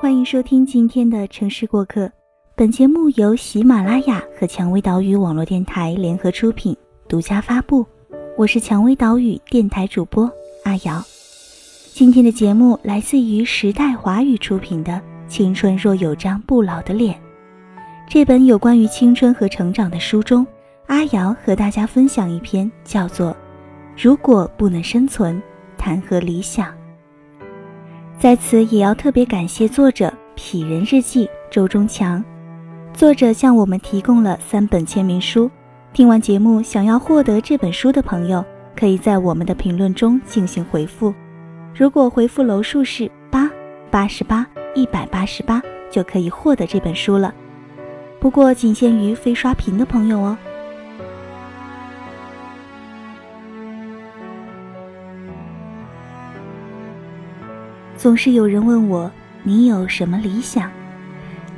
欢迎收听今天的城市过客。本节目由喜马拉雅和蔷薇岛屿网络电台联合出品，独家发布。我是蔷薇岛屿电台主播阿瑶。今天的节目来自于时代华语出品的《青春若有张不老的脸》。这本有关于青春和成长的书中，阿瑶和大家分享一篇叫做《如果不能生存，谈何理想》。在此也要特别感谢作者《痞人日记》周中强，作者向我们提供了三本签名书。听完节目，想要获得这本书的朋友，可以在我们的评论中进行回复。如果回复楼数是八八十八一百八十八，就可以获得这本书了。不过仅限于非刷屏的朋友哦。总是有人问我，你有什么理想？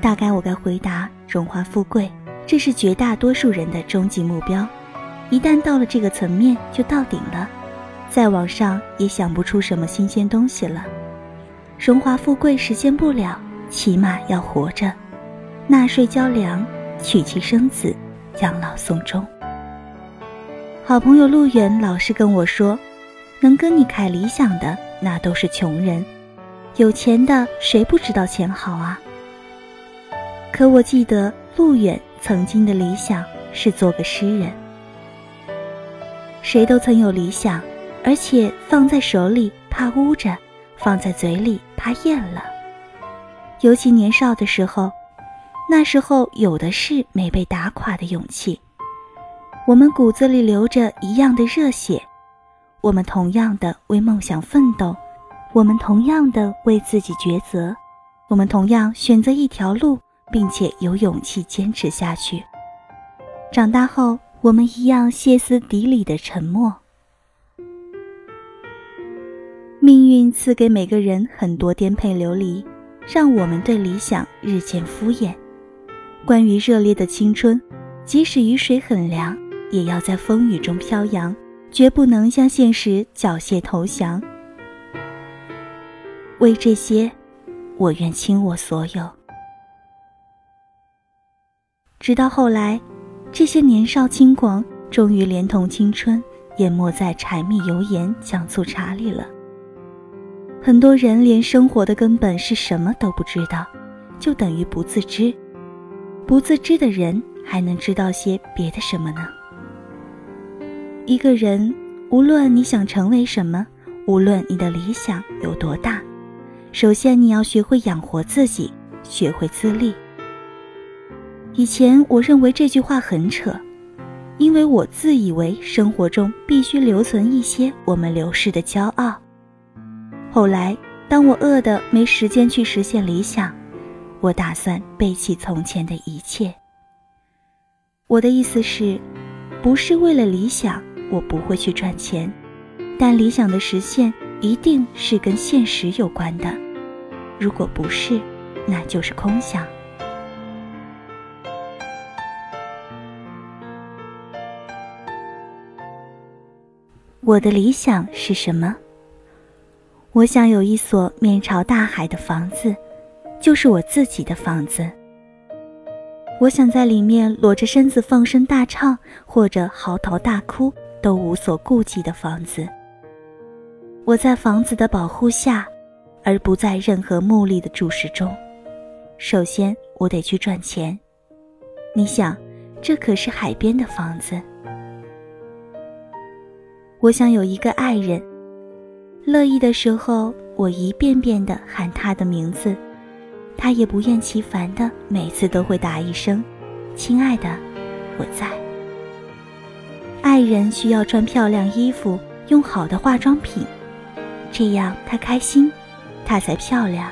大概我该回答：荣华富贵，这是绝大多数人的终极目标。一旦到了这个层面，就到顶了，再往上也想不出什么新鲜东西了。荣华富贵实现不了，起码要活着，纳税交粮，娶妻生子，养老送终。好朋友陆远老是跟我说，能跟你凯理想的，那都是穷人。有钱的谁不知道钱好啊？可我记得陆远曾经的理想是做个诗人。谁都曾有理想，而且放在手里怕污着，放在嘴里怕咽了。尤其年少的时候，那时候有的是没被打垮的勇气。我们骨子里流着一样的热血，我们同样的为梦想奋斗。我们同样的为自己抉择，我们同样选择一条路，并且有勇气坚持下去。长大后，我们一样歇斯底里的沉默。命运赐给每个人很多颠沛流离，让我们对理想日渐敷衍。关于热烈的青春，即使雨水很凉，也要在风雨中飘扬，绝不能向现实缴械投降。为这些，我愿倾我所有。直到后来，这些年少轻狂终于连同青春淹没在柴米油盐酱醋茶里了。很多人连生活的根本是什么都不知道，就等于不自知。不自知的人还能知道些别的什么呢？一个人，无论你想成为什么，无论你的理想有多大。首先，你要学会养活自己，学会自立。以前我认为这句话很扯，因为我自以为生活中必须留存一些我们流逝的骄傲。后来，当我饿得没时间去实现理想，我打算背弃从前的一切。我的意思是，不是为了理想，我不会去赚钱，但理想的实现。一定是跟现实有关的，如果不是，那就是空想。我的理想是什么？我想有一所面朝大海的房子，就是我自己的房子。我想在里面裸着身子放声大唱，或者嚎啕大哭，都无所顾忌的房子。我在房子的保护下，而不在任何目的的注视中。首先，我得去赚钱。你想，这可是海边的房子。我想有一个爱人，乐意的时候，我一遍遍的喊他的名字，他也不厌其烦的每次都会答一声：“亲爱的，我在。”爱人需要穿漂亮衣服，用好的化妆品。这样他开心，她才漂亮。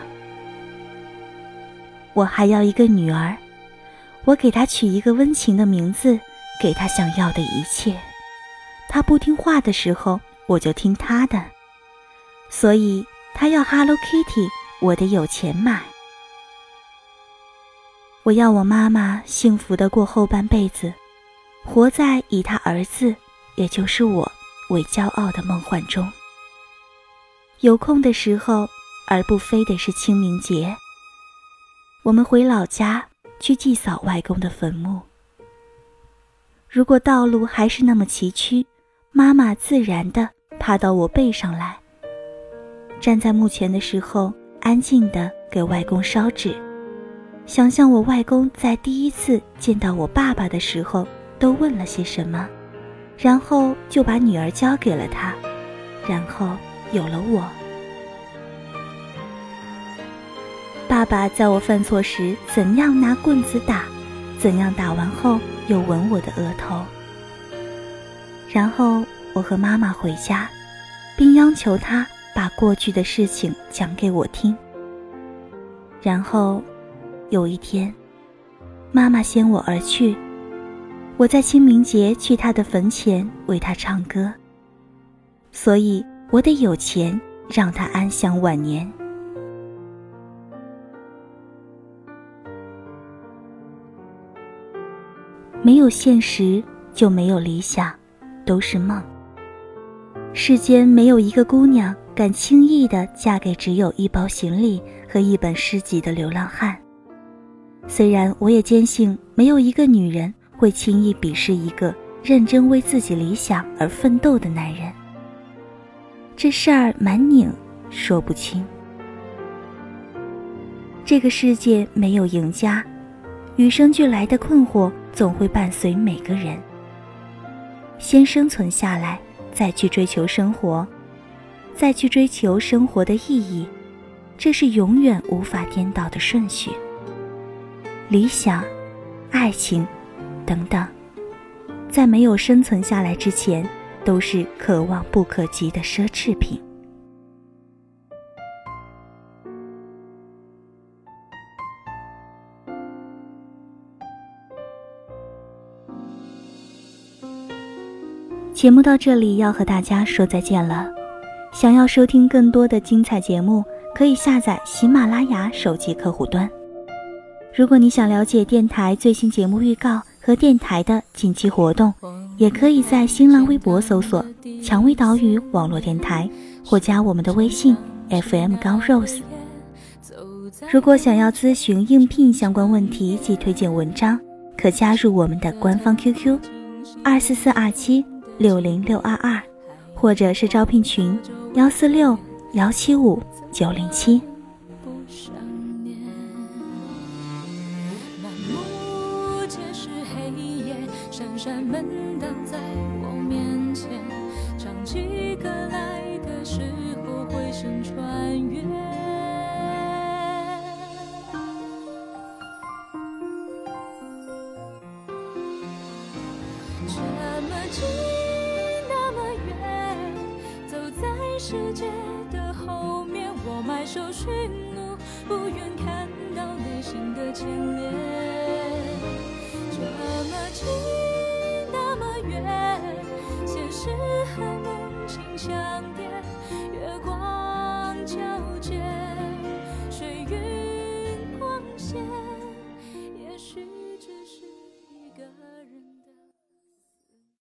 我还要一个女儿，我给她取一个温情的名字，给她想要的一切。她不听话的时候，我就听她的。所以她要 Hello Kitty，我得有钱买。我要我妈妈幸福的过后半辈子，活在以她儿子，也就是我为骄傲的梦幻中。有空的时候，而不非得是清明节，我们回老家去祭扫外公的坟墓。如果道路还是那么崎岖，妈妈自然的爬到我背上来，站在墓前的时候，安静的给外公烧纸，想象我外公在第一次见到我爸爸的时候都问了些什么，然后就把女儿交给了他，然后有了我。爸爸在我犯错时怎样拿棍子打，怎样打完后又吻我的额头。然后我和妈妈回家，并央求他把过去的事情讲给我听。然后有一天，妈妈先我而去，我在清明节去她的坟前为她唱歌，所以我得有钱让她安享晚年。没有现实，就没有理想，都是梦。世间没有一个姑娘敢轻易的嫁给只有一包行李和一本诗集的流浪汉。虽然我也坚信，没有一个女人会轻易鄙视一个认真为自己理想而奋斗的男人。这事儿蛮拧，说不清。这个世界没有赢家，与生俱来的困惑。总会伴随每个人。先生存下来，再去追求生活，再去追求生活的意义，这是永远无法颠倒的顺序。理想、爱情，等等，在没有生存下来之前，都是可望不可及的奢侈品。节目到这里要和大家说再见了。想要收听更多的精彩节目，可以下载喜马拉雅手机客户端。如果你想了解电台最新节目预告和电台的近期活动，也可以在新浪微博搜索“蔷薇岛屿网络电台”或加我们的微信 FM 高 rose。如果想要咨询应聘相关问题及推荐文章，可加入我们的官方 QQ：二四四二七。六零六二二，或者是招聘群幺四六幺七五九零七。世界的后面，我埋首寻路，不愿看到内心的牵连。这么近，